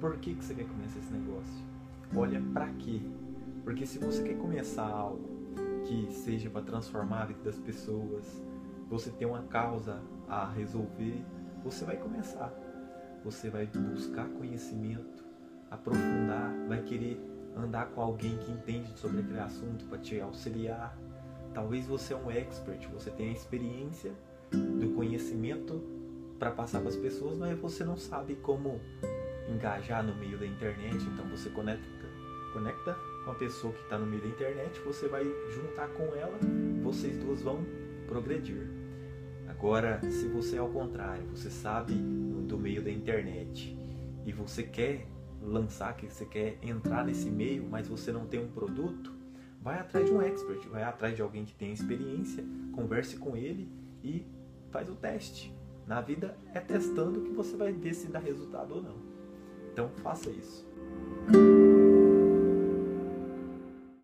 por que, que você quer começar esse negócio. Olha para quê. Porque se você quer começar algo que seja para transformar a vida das pessoas, você tem uma causa a resolver, você vai começar. Você vai buscar conhecimento, aprofundar, vai querer andar com alguém que entende sobre aquele assunto para te auxiliar. Talvez você é um expert, você tenha experiência do conhecimento para passar para as pessoas, mas você não sabe como engajar no meio da internet, então você conecta, conecta com a pessoa que está no meio da internet, você vai juntar com ela, vocês duas vão progredir. Agora, se você é ao contrário, você sabe do meio da internet e você quer lançar, que você quer entrar nesse meio, mas você não tem um produto, vai atrás de um expert, vai atrás de alguém que tem experiência, converse com ele e faz o teste. Na vida é testando que você vai ver se dá resultado ou não. Então faça isso.